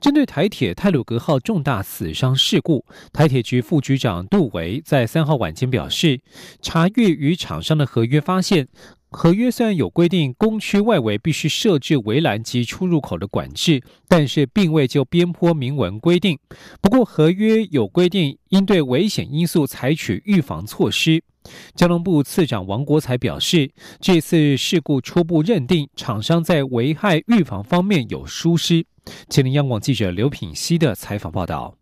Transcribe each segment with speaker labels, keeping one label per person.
Speaker 1: 针对台铁泰鲁格号重大死伤事故，台铁局副局长杜维在三号晚间表示，查阅与厂商的合约发现，合约虽然有规定工区外围必须设置围栏及出入口的管制，但是并未就边坡明文规定。不过，合约有规定应对危险因素采取预防措施。交通部次长王国才表示，这次事故初步认定厂商在危害预防方面有疏失。吉林央广记者刘品希的采访报道。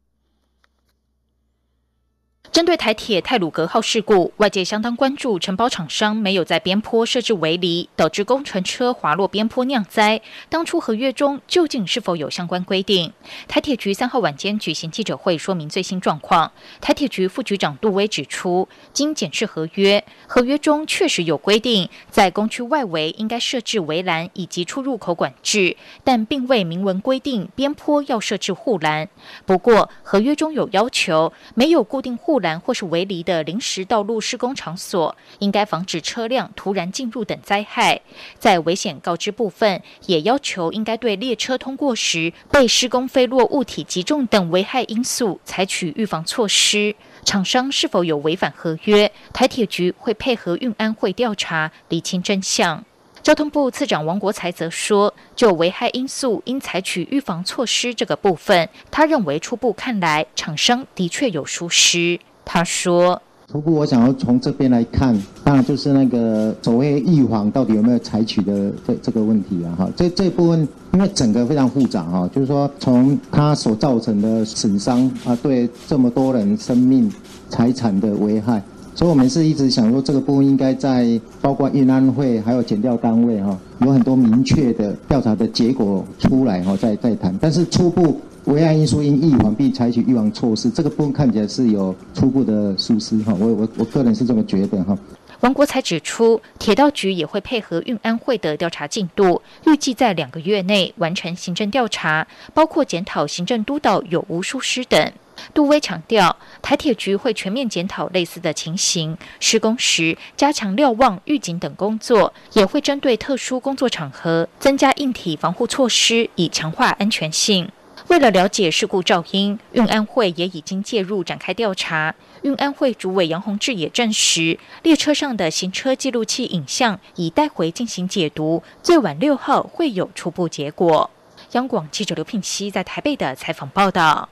Speaker 2: 针对台铁泰鲁格号事故，外界相当关注承包厂商没有在边坡设置围篱，导致工程车滑落边坡酿灾。当初合约中究竟是否有相关规定？台铁局三号晚间举行记者会，说明最新状况。台铁局副局长杜威指出，经检视合约，合约中确实有规定，在工区外围应该设置围栏以及出入口管制，但并未明文规定边坡要设置护栏。不过，合约中有要求，没有固定护栏。或是围篱的临时道路施工场所，应该防止车辆突然进入等灾害。在危险告知部分，也要求应该对列车通过时被施工飞落物体击中等危害因素采取预防措施。厂商是否有违反合约，台铁局会配合运安会调查，厘清真相。交通部次长王国才则说，就危害因素应采取预防措施这个部分，他认为初步看来，厂商的确有疏失。他说：“
Speaker 3: 初步我想要从这边来看，当然就是那个所谓预防到底有没有采取的这这个问题啊，哈，这这部分因为整个非常复杂哈，就是说从它所造成的损伤啊，对这么多人生命财产的危害，所以我们是一直想说这个部分应该在包括运安会还有检调单位哈，有很多明确的调查的结果出来哈，再再谈，但是初步。”危害因素应预防并采取预防措施，这个部分看起来是有初步的疏失哈，我我我个人是这么觉得哈。
Speaker 2: 王国才指出，铁道局也会配合运安会的调查进度，预计在两个月内完成行政调查，包括检讨行政督导有无疏失等。杜威强调，台铁局会全面检讨类似的情形，施工时加强瞭望、预警等工作，也会针对特殊工作场合增加硬体防护措施，以强化安全性。为了了解事故噪音，运安会也已经介入展开调查。运安会主委杨宏志也证实，列车上的行车记录器影像已带回进行解读，最晚六号会有初步结果。央广记者刘品熙在台北的采访报道。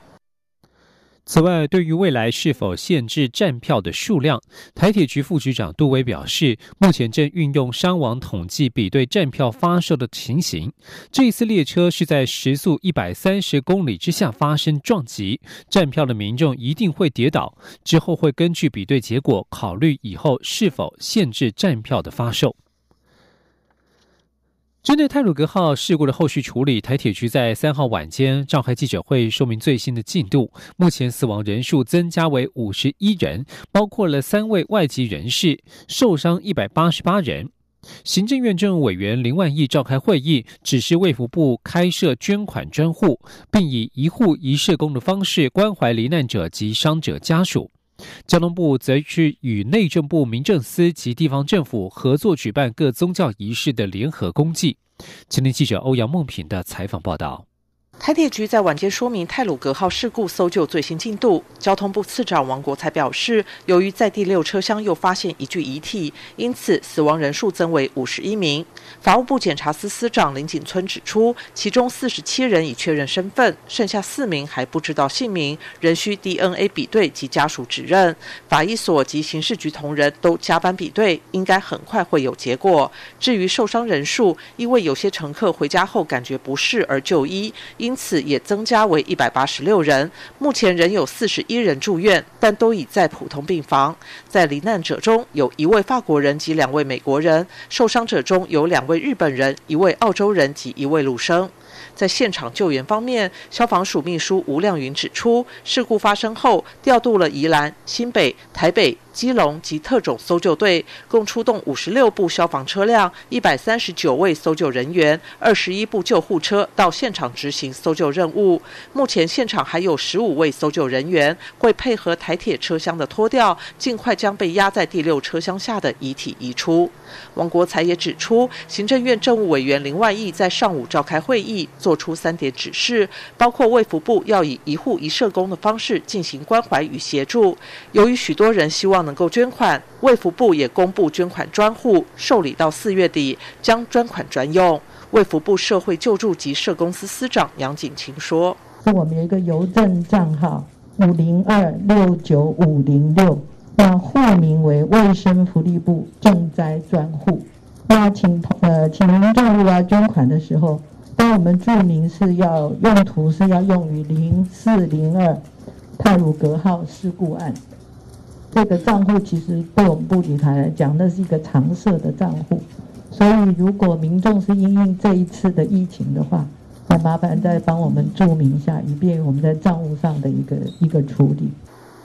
Speaker 1: 此外，对于未来是否限制站票的数量，台铁局副局长杜威表示，目前正运用伤亡统计比对站票发售的情形。这一次列车是在时速一百三十公里之下发生撞击，站票的民众一定会跌倒。之后会根据比对结果，考虑以后是否限制站票的发售。针对泰鲁格号事故的后续处理，台铁局在三号晚间召开记者会，说明最新的进度。目前死亡人数增加为五十一人，包括了三位外籍人士，受伤一百八十八人。行政院政务委员林万益召开会议，指示卫福部开设捐款专户，并以一户一社工的方式关怀罹难者及伤者家属。交通部则是与内政部民政司及地方政府合作举办各宗教仪式的联合公祭。今天记者欧阳梦平的采访报道。
Speaker 4: 台铁局在晚间说明泰鲁格号事故搜救最新进度。交通部次长王国才表示，由于在第六车厢又发现一具遗体，因此死亡人数增为五十一名。法务部检察司司长林景村指出，其中四十七人已确认身份，剩下四名还不知道姓名，仍需 DNA 比对及家属指认。法医所及刑事局同仁都加班比对，应该很快会有结果。至于受伤人数，因为有些乘客回家后感觉不适而就医。因此也增加为一百八十六人，目前仍有四十一人住院，但都已在普通病房。在罹难者中有一位法国人及两位美国人，受伤者中有两位日本人、一位澳洲人及一位陆生。在现场救援方面，消防署秘书吴亮云指出，事故发生后，调度了宜兰、新北、台北。基隆及特种搜救队共出动五十六部消防车辆、一百三十九位搜救人员、二十一部救护车到现场执行搜救任务。目前现场还有十五位搜救人员，会配合台铁车厢的脱掉，尽快将被压在第六车厢下的遗体移出。王国才也指出，行政院政务委员林万益在上午召开会议，作出三点指示，包括卫福部要以一户一社工的方式进行关怀与协助。由于许多人希望能够捐款，卫福部也公布捐款专户，受理到四月底将专款专用。卫福部社会救助及社公司司长杨景清说：“
Speaker 5: 是我们有一个邮政账号五零二六九五零六，那户名为卫生福利部赈灾专户。那请呃请民众如果要捐款的时候，当我们注明是要用途是要用于零四零二泰鲁格号事故案。”这个账户其实对我们布局台来讲，那是一个常设的账户，所以如果民众是因应这一次的疫情的话，那麻烦再帮我们注明一下，以便我们在账户上的一个一个处理。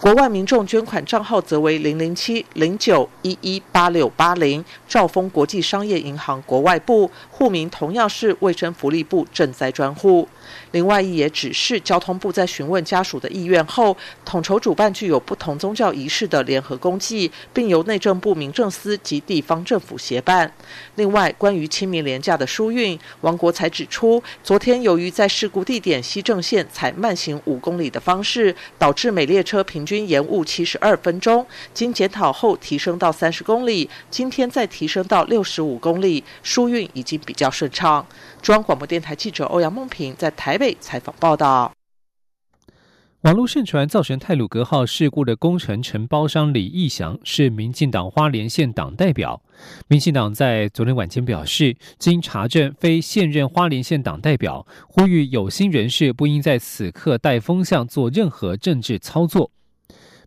Speaker 4: 国外民众捐款账号则为零零七零九一一八六八零，兆丰国际商业银行国外部户名同样是卫生福利部赈灾专户。另外，也指示交通部在询问家属的意愿后，统筹主办具有不同宗教仪式的联合公祭，并由内政部民政司及地方政府协办。另外，关于清明廉假的疏运，王国才指出，昨天由于在事故地点西正线采慢行五公里的方式，导致每列车平均延误七十二分钟，经检讨后提升到三十公里，今天再提升到六十五公里，疏运已经比较顺畅。中央广播电台记者欧阳梦平在台北采访报道。
Speaker 1: 网络盛传造成泰鲁格号事故的工程承包商李义祥是民进党花莲县党代表。民进党在昨天晚间表示，经查证，非现任花莲县党代表，呼吁有心人士不应在此刻带风向做任何政治操作。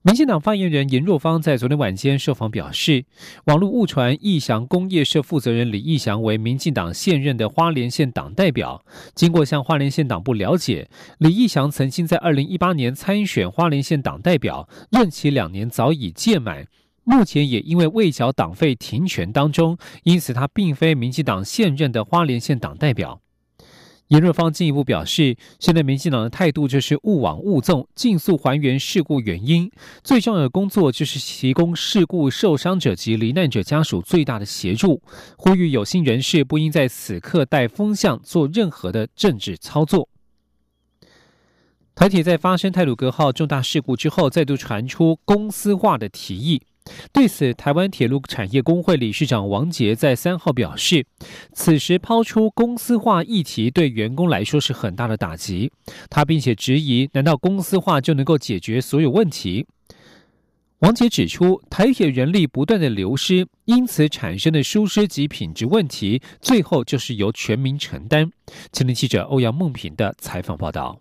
Speaker 1: 民进党发言人严若芳在昨天晚间受访表示，网络误传义祥工业社负责人李义祥为民进党现任的花莲县党代表。经过向花莲县党部了解，李义祥曾经在二零一八年参选花莲县党代表，任期两年早已届满，目前也因为未缴党费停权当中，因此他并非民进党现任的花莲县党代表。严若芳进一步表示，现在民进党的态度就是勿往勿纵，尽速还原事故原因。最重要的工作就是提供事故受伤者及罹难者家属最大的协助。呼吁有心人士不应在此刻带风向做任何的政治操作。台铁在发生泰鲁格号重大事故之后，再度传出公司化的提议。对此，台湾铁路产业工会理事长王杰在三号表示，此时抛出公司化议题对员工来说是很大的打击。他并且质疑，难道公司化就能够解决所有问题？王杰指出，台铁人力不断的流失，因此产生的疏失及品质问题，最后就是由全民承担。青年记者欧阳梦平的采访报道。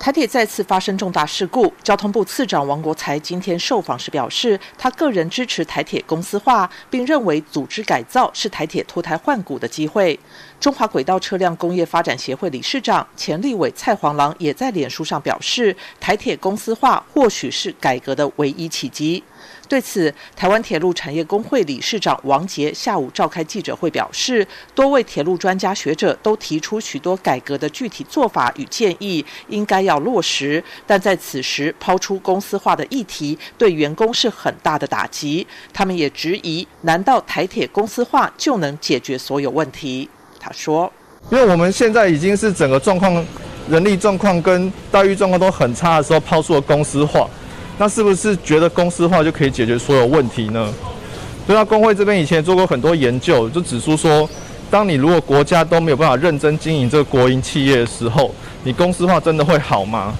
Speaker 4: 台铁再次发生重大事故，交通部次长王国才今天受访时表示，他个人支持台铁公司化，并认为组织改造是台铁脱胎换骨的机会。中华轨道车辆工业发展协会理事长、钱立伟蔡黄郎也在脸书上表示，台铁公司化或许是改革的唯一契机。对此，台湾铁路产业工会理事长王杰下午召开记者会表示，多位铁路专家学者都提出许多改革的具体做法与建议，应该要落实。但在此时抛出公司化的议题，对员工是很大的打击。他们也质疑：难道台铁公司化就能解决所有问题？他说：“
Speaker 6: 因为我们现在已经是整个状况、人力状况跟待遇状况都很差的时候，抛出了公司化。”那是不是觉得公司化就可以解决所有问题呢？对啊，工会这边以前做过很多研究，就指出说，当你如果国家都没有办法认真经营这个国营企业的时候，你公司化真的会好吗？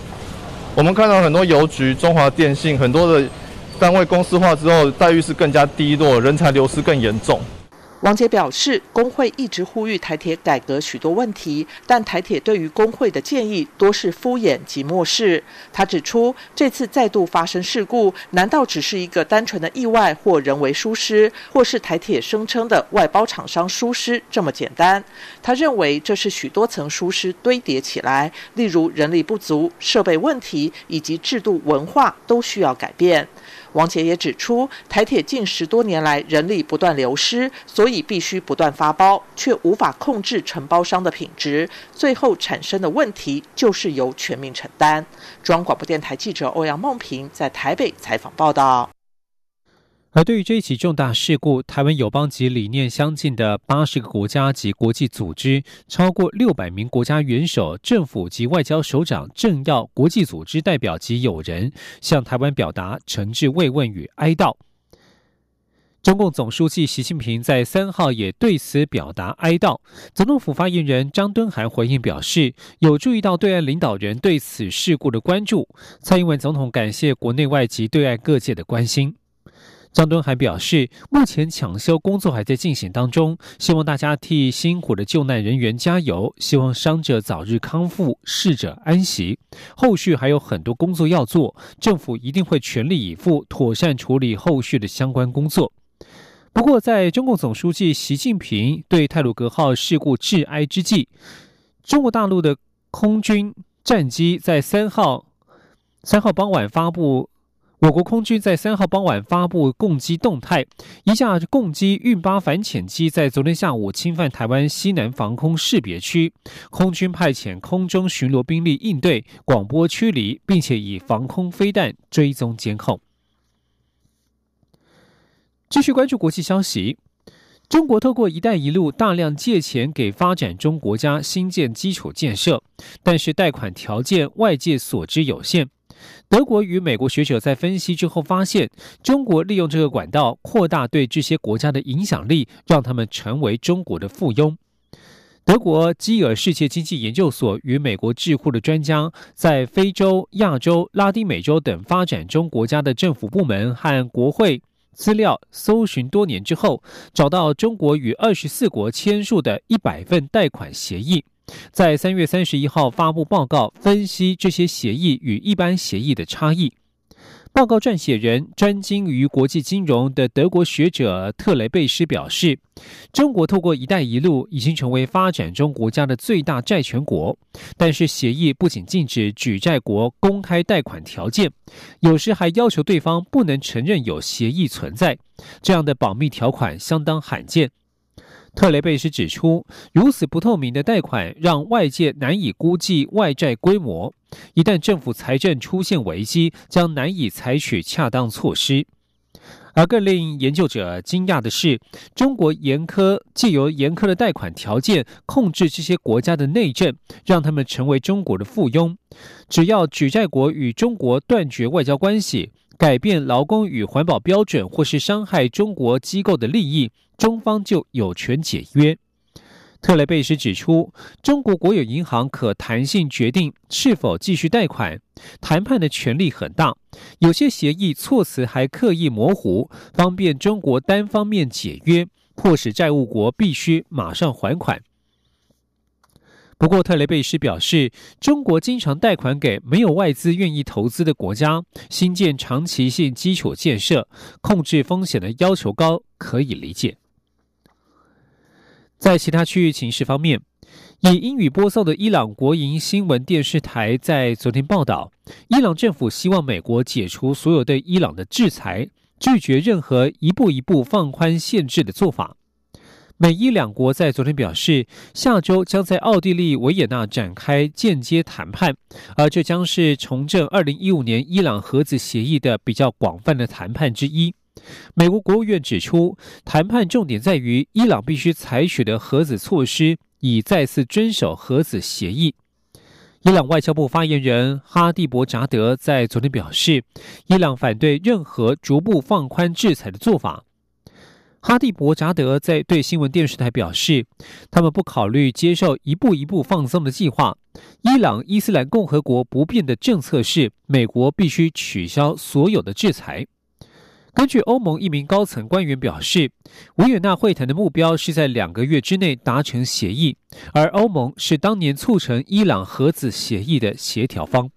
Speaker 6: 我们看到很多邮局、中华电信很多的单位公司化之后，待遇是更加低落，人才流失更严重。
Speaker 4: 王杰表示，工会一直呼吁台铁改革许多问题，但台铁对于工会的建议多是敷衍及漠视。他指出，这次再度发生事故，难道只是一个单纯的意外或人为疏失，或是台铁声称的外包厂商疏失这么简单？他认为这是许多层疏失堆叠起来，例如人力不足、设备问题以及制度文化都需要改变。王杰也指出，台铁近十多年来人力不断流失，所以必须不断发包，却无法控制承包商的品质，最后产生的问题就是由全民承担。中央广播电台记者欧阳梦平在台北采访报道。
Speaker 1: 而对于这一起重大事故，台湾友邦及理念相近的八十个国家及国际组织，超过六百名国家元首、政府及外交首长、政要、国际组织代表及友人，向台湾表达诚挚慰问与哀悼。中共总书记习近平在三号也对此表达哀悼。总统府发言人张敦涵回应表示，有注意到对岸领导人对此事故的关注。蔡英文总统感谢国内外及对岸各界的关心。张敦涵表示，目前抢修工作还在进行当中，希望大家替辛苦的救难人员加油，希望伤者早日康复，逝者安息。后续还有很多工作要做，政府一定会全力以赴，妥善处理后续的相关工作。不过，在中共总书记习近平对泰鲁格号事故致哀之际，中国大陆的空军战机在三号三号傍晚发布。我国空军在三号傍晚发布攻击动态，一架攻击运八反潜机在昨天下午侵犯台湾西南防空识别区，空军派遣空中巡逻兵力应对，广播驱离，并且以防空飞弹追踪监控。继续关注国际消息，中国透过“一带一路”大量借钱给发展中国家新建基础建设，但是贷款条件外界所知有限。德国与美国学者在分析之后发现，中国利用这个管道扩大对这些国家的影响力，让他们成为中国的附庸。德国基尔世界经济研究所与美国智库的专家，在非洲、亚洲、拉丁美洲等发展中国家的政府部门和国会资料搜寻多年之后，找到中国与二十四国签署的一百份贷款协议。在三月三十一号发布报告，分析这些协议与一般协议的差异。报告撰写人专精于国际金融的德国学者特雷贝斯表示，中国透过“一带一路”已经成为发展中国家的最大债权国，但是协议不仅禁止举债国公开贷款条件，有时还要求对方不能承认有协议存在，这样的保密条款相当罕见。特雷贝斯指出，如此不透明的贷款让外界难以估计外债规模。一旦政府财政出现危机，将难以采取恰当措施。而更令研究者惊讶的是，中国严苛借由严苛的贷款条件控制这些国家的内政，让他们成为中国的附庸。只要举债国与中国断绝外交关系，改变劳工与环保标准，或是伤害中国机构的利益。中方就有权解约。特雷贝斯指出，中国国有银行可弹性决定是否继续贷款，谈判的权力很大。有些协议措辞还刻意模糊，方便中国单方面解约，迫使债务国必须马上还款。不过，特雷贝斯表示，中国经常贷款给没有外资愿意投资的国家，新建长期性基础建设，控制风险的要求高，可以理解。在其他区域情势方面，以英语播送的伊朗国营新闻电视台在昨天报道，伊朗政府希望美国解除所有对伊朗的制裁，拒绝任何一步一步放宽限制的做法。美伊两国在昨天表示，下周将在奥地利维也纳展开间接谈判，而这将是重振二零一五年伊朗核子协议的比较广泛的谈判之一。美国国务院指出，谈判重点在于伊朗必须采取的核子措施，以再次遵守核子协议。伊朗外交部发言人哈蒂博扎德在昨天表示，伊朗反对任何逐步放宽制裁的做法。哈蒂博扎德在对新闻电视台表示，他们不考虑接受一步一步放松的计划。伊朗伊斯兰共和国不变的政策是，美国必须取消所有的制裁。根据欧盟一名高层官员表示，维也纳会谈的目标是在两个月之内达成协议，而欧盟是当年促成伊朗核子协议的协调方。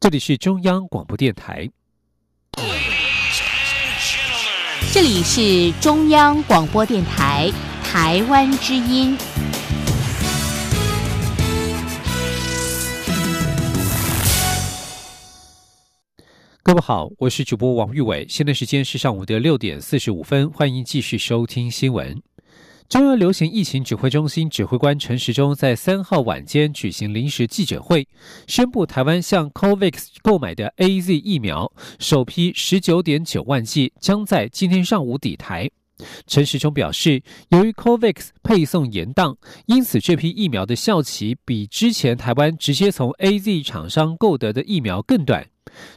Speaker 1: 这里是中央广播电台。
Speaker 7: 这里是中央广播电台台湾之音。
Speaker 1: 好，我是主播王玉伟，现在时间是上午的六点四十五分，欢迎继续收听新闻。中央流行疫情指挥中心指挥官陈时中在三号晚间举行临时记者会，宣布台湾向 COVAX 购买的 A Z 疫苗首批十九点九万剂将在今天上午抵台。陈时中表示，由于 COVAX 配送延宕，因此这批疫苗的效期比之前台湾直接从 A Z 厂商购得的疫苗更短。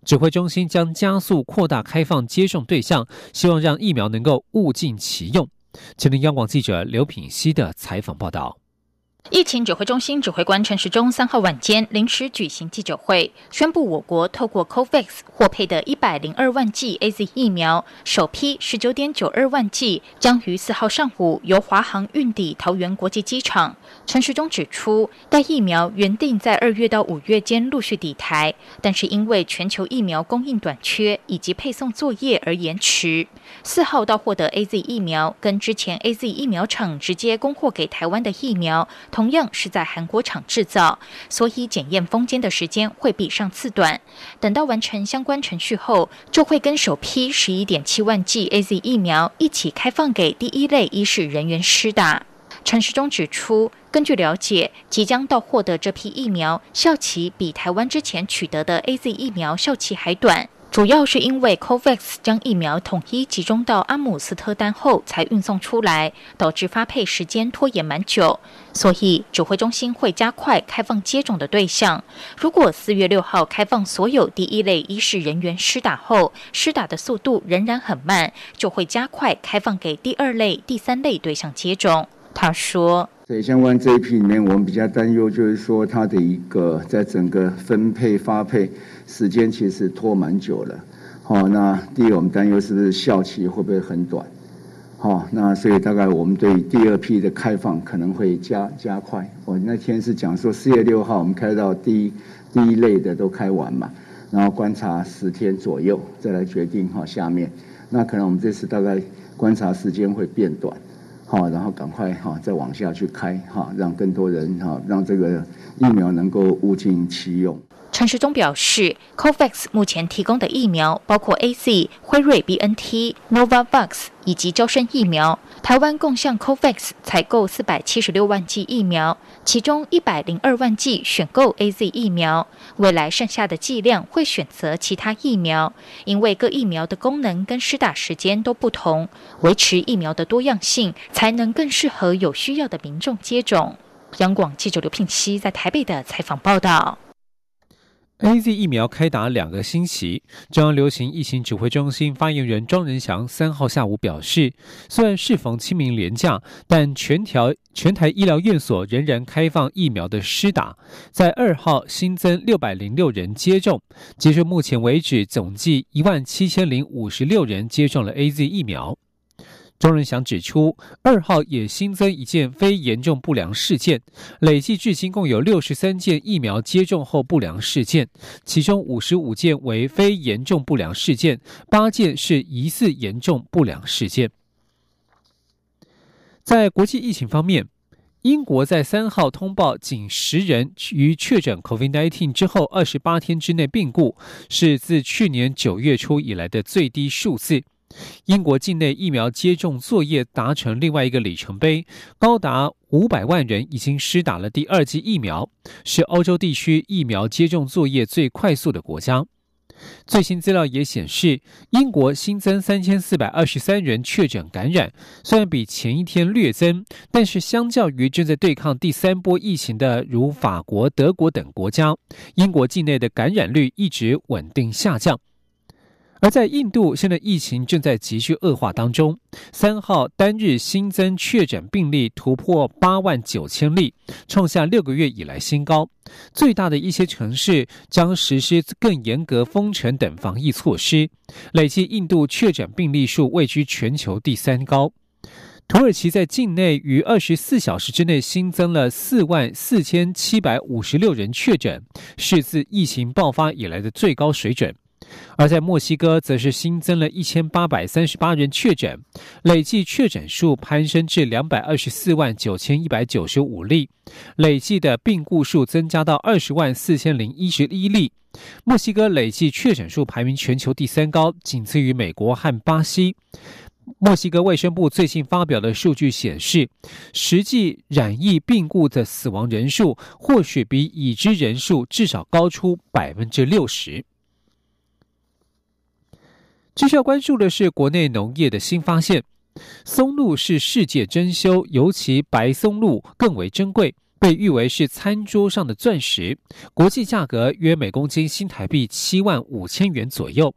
Speaker 1: 指挥中心将加速扩大开放接种对象，希望让疫苗能够物尽其用。前听央广记者刘品熙的采访报道。
Speaker 2: 疫情指挥中心指挥官陈时中三号晚间临时举行记者会，宣布我国透过 COVAX 获配的一百零二万剂 A Z 疫苗，首批十九点九二万剂将于四号上午由华航运抵桃园国际机场。陈时中指出，该疫苗原定在二月到五月间陆续抵台，但是因为全球疫苗供应短缺以及配送作业而延迟。四号到获得 A Z 疫苗，跟之前 A Z 疫苗厂直接供货给台湾的疫苗。同样是在韩国厂制造，所以检验封间的时间会比上次短。等到完成相关程序后，就会跟首批十一点七万剂 A Z 疫苗一起开放给第一类医事人员施打。陈时中指出，根据了解，即将到货的这批疫苗效期比台湾之前取得的 A Z 疫苗效期还短。主要是因为 COVAX 将疫苗统一集中到阿姆斯特丹后才运送出来，导致发配时间拖延蛮久，所以指挥中心会加快开放接种的对象。如果四月六号开放所有第一类医事人员施打后，施打的速度仍然很慢，就会加快开放给第二类、第三类对象接种。他说。
Speaker 8: 在相关这一批里面，我们比较担忧就是说，它的一个在整个分配发配时间其实拖蛮久了。好，那第一，我们担忧是不是效期会不会很短？好，那所以大概我们对第二批的开放可能会加加快。我那天是讲说四月六号我们开到第一第一类的都开完嘛，然后观察十天左右再来决定哈下面。那可能我们这次大概观察时间会变短。好，然后赶快哈，再往下去开哈，让更多人哈，让这个疫苗能够物尽其用。
Speaker 2: 陈时中表示，COVAX 目前提供的疫苗包括 A Z、辉瑞、B N T、Novavax 以及交生疫苗。台湾共向 COVAX 采购四百七十六万剂疫苗，其中一百零二万剂选购 A Z 疫苗。未来剩下的剂量会选择其他疫苗，因为各疫苗的功能跟施打时间都不同，维持疫苗的多样性，才能更适合有需要的民众接种。央广记者刘聘熙在台北的采访报道。
Speaker 1: A Z 疫苗开打两个星期，中央流行疫情指挥中心发言人庄仁祥三号下午表示，虽然适逢清明连假，但全条全台医疗院所仍然开放疫苗的施打，在二号新增六百零六人接种，截至目前为止，总计一万七千零五十六人接种了 A Z 疫苗。庄仁祥指出，二号也新增一件非严重不良事件，累计至今共有六十三件疫苗接种后不良事件，其中五十五件为非严重不良事件，八件是疑似严重不良事件。在国际疫情方面，英国在三号通报仅十人于确诊 COVID-19 之后二十八天之内病故，是自去年九月初以来的最低数字。英国境内疫苗接种作业达成另外一个里程碑，高达五百万人已经施打了第二剂疫苗，是欧洲地区疫苗接种作业最快速的国家。最新资料也显示，英国新增三千四百二十三人确诊感染，虽然比前一天略增，但是相较于正在对抗第三波疫情的如法国、德国等国家，英国境内的感染率一直稳定下降。而在印度，现在疫情正在急剧恶化当中。三号单日新增确诊病例突破八万九千例，创下六个月以来新高。最大的一些城市将实施更严格封城等防疫措施，累计印度确诊病例数位居全球第三高。土耳其在境内于二十四小时之内新增了四万四千七百五十六人确诊，是自疫情爆发以来的最高水准。而在墨西哥，则是新增了一千八百三十八人确诊，累计确诊数攀升至两百二十四万九千一百九十五例，累计的病故数增加到二十万四千零一十一例。墨西哥累计确诊数排名全球第三高，仅次于美国和巴西。墨西哥卫生部最近发表的数据显示，实际染疫病故的死亡人数，或许比已知人数至少高出百分之六十。继续要关注的是国内农业的新发现，松露是世界珍馐，尤其白松露更为珍贵，被誉为是餐桌上的钻石，国际价格约每公斤新台币七万五千元左右。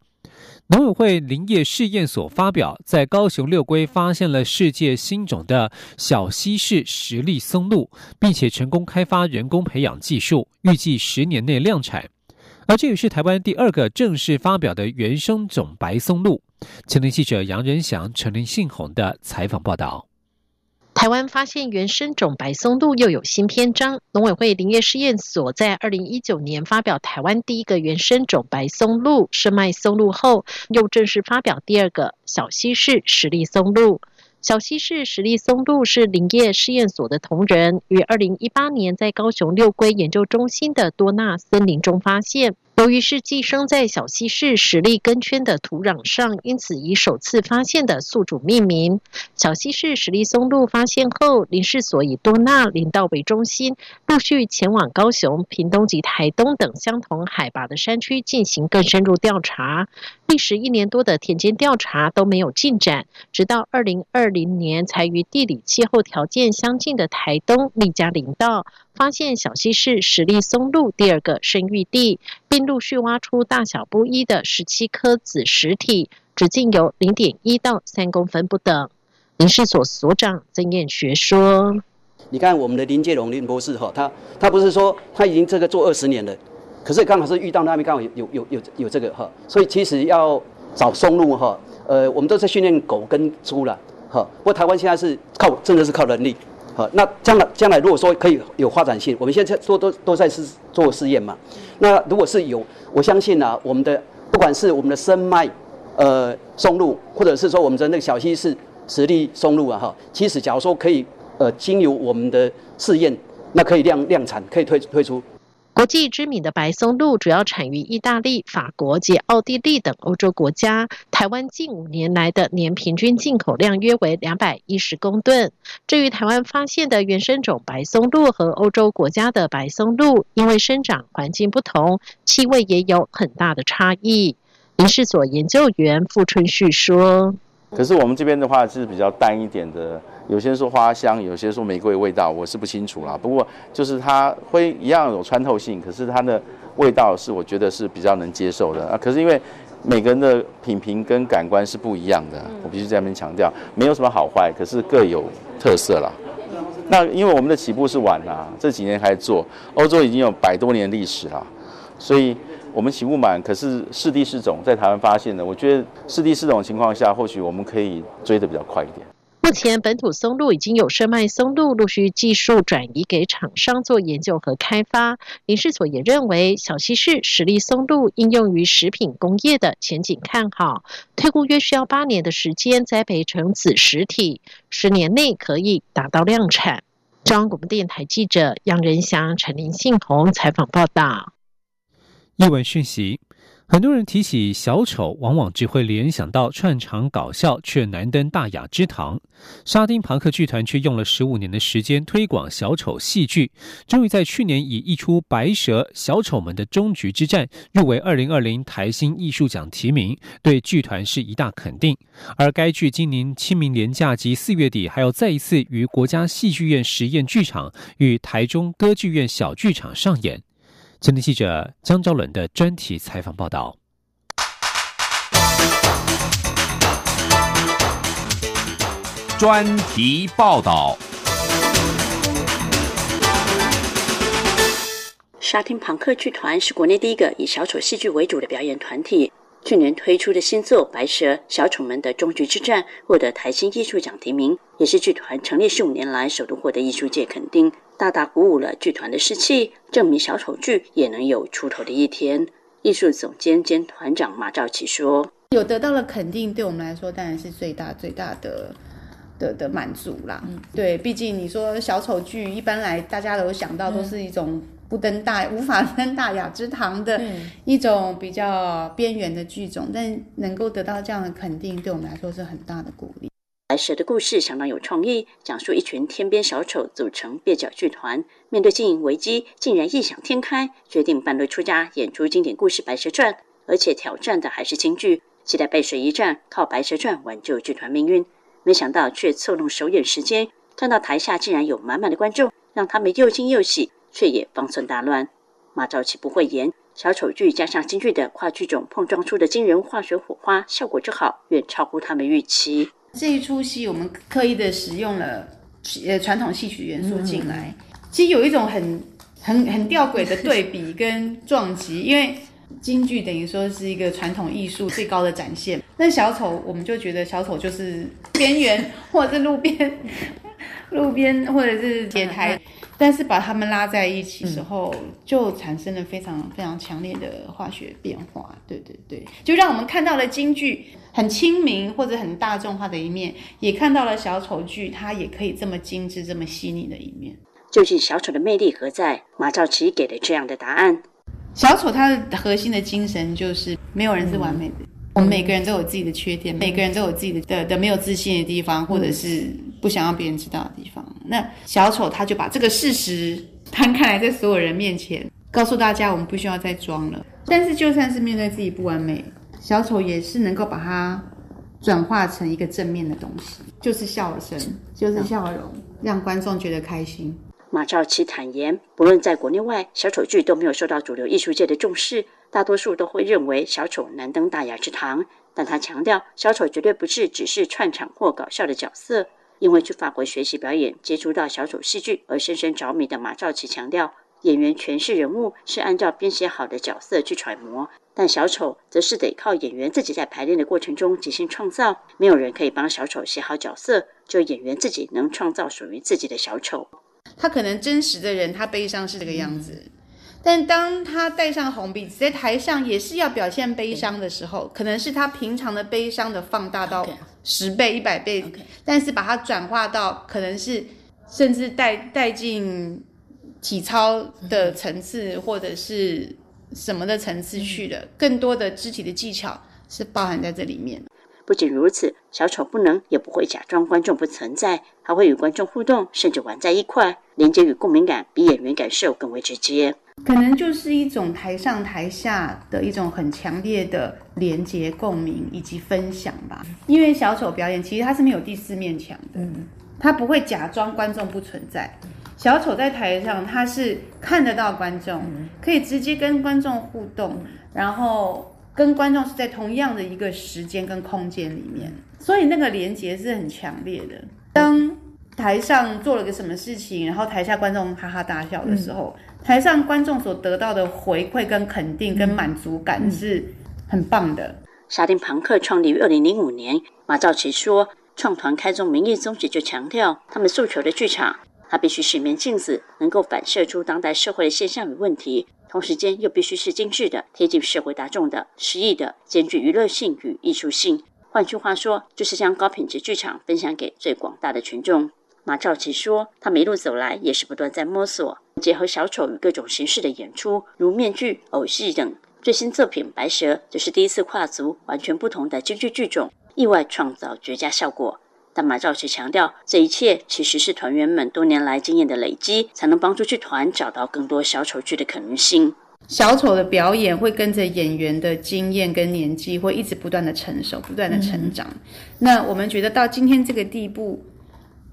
Speaker 1: 农委会林业试验所发表，在高雄六龟发现了世界新种的小西式实粒松露，并且成功开发人工培养技术，预计十年内量产。而这也是台湾第二个正式发表的原生种白松露。前天记者杨仁祥、陈林信宏的采访报道。
Speaker 9: 台湾发现原生种白松露又有新篇章。农委会林业试验所在二零一九年发表台湾第一个原生种白松露深麦松露后，又正式发表第二个小西式实力松露。小西式实力松露是林业试验所的同仁于二零一八年在高雄六龟研究中心的多纳森林中发现。由于是寄生在小溪市实力根圈的土壤上，因此以首次发现的宿主命名。小溪市实力松露发现后，林氏所以多纳林道为中心，陆续前往高雄、屏东及台东等相同海拔的山区进行更深入调查。历时一年多的田间调查都没有进展，直到二零二零年才与地理气候条件相近的台东立家林道。发现小溪市实力松露第二个生育地，并陆续挖出大小不一的十七颗子实体，直径有零点一到三公分不等。林试所所长曾彦学说：“
Speaker 10: 你看我们的林介荣林博士哈，他他不是说他已经这个做二十年了，可是刚好是遇到那边刚好有有有有有这个哈，所以其实要找松露哈，呃，我们都在训练狗跟猪了哈，不过台湾现在是靠真的是靠人力。”好，那将来将来如果说可以有发展性，我们现在做都都在试做试验嘛。那如果是有，我相信呢，我们的不管是我们的生脉，呃，松露，或者是说我们的那个小溪是实力松露啊，哈，其实假如说可以，呃，经由我们的试验，那可以量量产，可以推推出。
Speaker 9: 国际知名的白松露主要产于意大利、法国及奥地利等欧洲国家。台湾近五年来的年平均进口量约为两百一十公吨。至于台湾发现的原生种白松露和欧洲国家的白松露，因为生长环境不同，气味也有很大的差异。林试所研究员傅春旭说：“
Speaker 11: 可是我们这边的话是比较淡一点的。”有些说花香，有些说玫瑰味道，我是不清楚啦。不过就是它会一样有穿透性，可是它的味道是我觉得是比较能接受的啊。可是因为每个人的品评跟感官是不一样的，我必须在那边强调，没有什么好坏，可是各有特色啦。那因为我们的起步是晚啦，这几年开始做，欧洲已经有百多年历史了，所以我们起步晚，可是四地四种在台湾发现的，我觉得四地四种情况下，或许我们可以追得比较快一点。
Speaker 9: 目前，本土松露已经有生脉松露陆续技术转移给厂商做研究和开发。林世所也认为，小溪市实力松露应用于食品工业的前景看好，推估约需要八年的时间栽培成子实体，十年内可以达到量产。中央广播电台记者杨仁祥、陈林信宏采访报道。
Speaker 1: 译文讯息。很多人提起小丑，往往只会联想到串场搞笑，却难登大雅之堂。沙丁庞克剧团却用了十五年的时间推广小丑戏剧，终于在去年以一出《白蛇小丑们的终局之战》入围二零二零台新艺术奖提名，对剧团是一大肯定。而该剧今年清明年假及四月底还要再一次于国家戏剧院实验剧场与台中歌剧院小剧场上演。听听记者张昭伦的专题采访报道。
Speaker 12: 专题报道：
Speaker 13: 沙汀庞克剧团是国内第一个以小丑戏剧为主的表演团体。去年推出的新作《白蛇：小丑们的终局之战》获得台新艺术奖提名，也是剧团成立十五年来首度获得艺术界肯定。大大鼓舞了剧团的士气，证明小丑剧也能有出头的一天。艺术总监兼团长马兆奇说：“
Speaker 14: 有得到了肯定，对我们来说当然是最大最大的的的满足啦。对，毕竟你说小丑剧，一般来大家都想到都是一种。”不登大无法登大雅之堂的一种比较边缘的剧种，但能够得到这样的肯定，对我们来说是很大的鼓励。
Speaker 13: 白蛇的故事相当有创意，讲述一群天边小丑组成蹩脚剧团，面对经营危机，竟然异想天开，决定半路出家演出经典故事《白蛇传》，而且挑战的还是京剧，期待背水一战，靠《白蛇传》挽救剧团命运。没想到却错弄首演时间，看到台下竟然有满满的观众，让他们又惊又喜。却也方寸大乱。马兆琪不会演小丑剧，加上京剧的跨剧种碰撞出的惊人化学火花，效果之好，远超乎他们预期。
Speaker 14: 这一出戏，我们刻意的使用了呃传统戏曲元素进来，其实有一种很很很吊诡的对比跟撞击，因为京剧等于说是一个传统艺术最高的展现，那小丑我们就觉得小丑就是边缘或者是路边 路边或者是铁台。但是把他们拉在一起时候，就产生了非常非常强烈的化学变化。对对对，就让我们看到了京剧很亲民或者很大众化的一面，也看到了小丑剧它也可以这么精致、这么细腻的一面。
Speaker 13: 究竟小丑的魅力何在？马兆琪给了这样的答案：
Speaker 14: 小丑它的核心的精神就是没有人是完美的。我们每个人都有自己的缺点，每个人都有自己的的的没有自信的地方，或者是不想让别人知道的地方。那小丑他就把这个事实摊开来，在所有人面前告诉大家，我们不需要再装了。但是就算是面对自己不完美，小丑也是能够把它转化成一个正面的东西，就是笑声，就是笑容，让观众觉得开心。
Speaker 13: 马兆琪坦言，不论在国内外，小丑剧都没有受到主流艺术界的重视，大多数都会认为小丑难登大雅之堂。但他强调，小丑绝对不是只是串场或搞笑的角色。因为去法国学习表演，接触到小丑戏剧而深深着迷的马兆琪强调，演员诠释人物是按照编写好的角色去揣摩，但小丑则是得靠演员自己在排练的过程中即兴创造。没有人可以帮小丑写好角色，就演员自己能创造属于自己的小丑。
Speaker 14: 他可能真实的人，他悲伤是这个样子，但当他戴上红鼻子在台上也是要表现悲伤的时候，可能是他平常的悲伤的放大到十倍、一百倍，但是把它转化到可能是甚至带带进体操的层次或者是什么的层次去的，更多的肢体的技巧是包含在这里面。
Speaker 13: 不仅如此，小丑不能也不会假装观众不存在，还会与观众互动，甚至玩在一块，连接与共鸣感比演员感受更为直接。
Speaker 14: 可能就是一种台上台下的一种很强烈的连接、共鸣以及分享吧。因为小丑表演其实它是没有第四面墙的，他不会假装观众不存在。小丑在台上他是看得到观众，可以直接跟观众互动，然后。跟观众是在同样的一个时间跟空间里面，所以那个连接是很强烈的。当台上做了个什么事情，然后台下观众哈哈大笑的时候，台上观众所得到的回馈跟肯定跟满足感是很棒的。
Speaker 13: 沙丁庞克创立于二零零五年，马兆奇说，创团开宗明义宗旨就强调，他们诉求的剧场，它必须是一面镜子，能够反射出当代社会的现象与问题。同时间又必须是精致的、贴近社会大众的、诗意的，兼具娱乐性与艺术性。换句话说，就是将高品质剧场分享给最广大的群众。马兆奇说，他一路走来也是不断在摸索，结合小丑与各种形式的演出，如面具、偶戏等。最新作品《白蛇》则是第一次跨足完全不同的京剧剧种，意外创造绝佳效果。但马兆奇强调，这一切其实是团员们多年来经验的累积，才能帮助剧团找到更多小丑剧的可能性。
Speaker 14: 小丑的表演会跟着演员的经验跟年纪，会一直不断的成熟，不断的成长。那我们觉得到今天这个地步，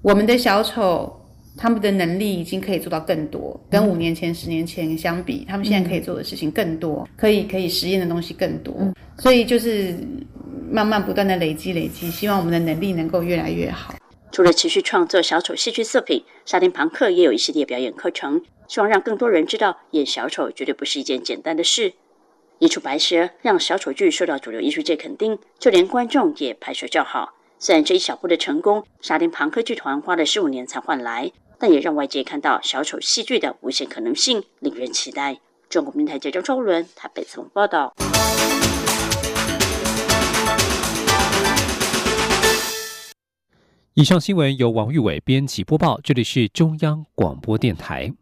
Speaker 14: 我们的小丑他们的能力已经可以做到更多，跟五年前、十年前相比，他们现在可以做的事情更多，可以可以实验的东西更多。所以就是。慢慢不断的累积累积，希望我们的能力能够越来越好。
Speaker 13: 除了持续创作小丑戏剧作品，沙丁庞克也有一系列表演课程，希望让更多人知道演小丑绝对不是一件简单的事。一出白蛇让小丑剧受到主流艺术界肯定，就连观众也拍手叫好。虽然这一小步的成功，沙丁庞克剧团花了十五年才换来，但也让外界看到小丑戏剧的无限可能性，令人期待。中国民台记者周伦台北采访报道。
Speaker 1: 以上新闻由王玉伟编辑播报，这里是中央广播电台。